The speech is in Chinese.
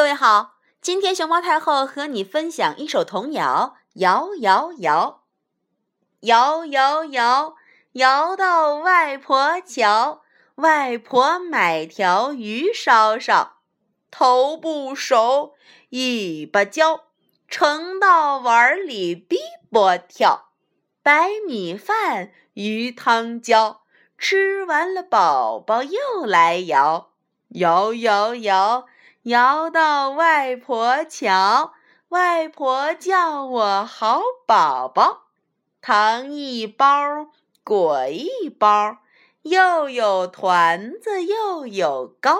各位好，今天熊猫太后和你分享一首童谣：摇摇摇，摇摇摇，摇到外婆桥。外婆买条鱼烧烧，头不熟，尾巴焦，盛到碗里逼波跳。白米饭，鱼汤浇，吃完了宝宝又来摇，摇摇摇。摇到外婆桥，外婆叫我好宝宝，糖一包，果一包，又有团子又有糕。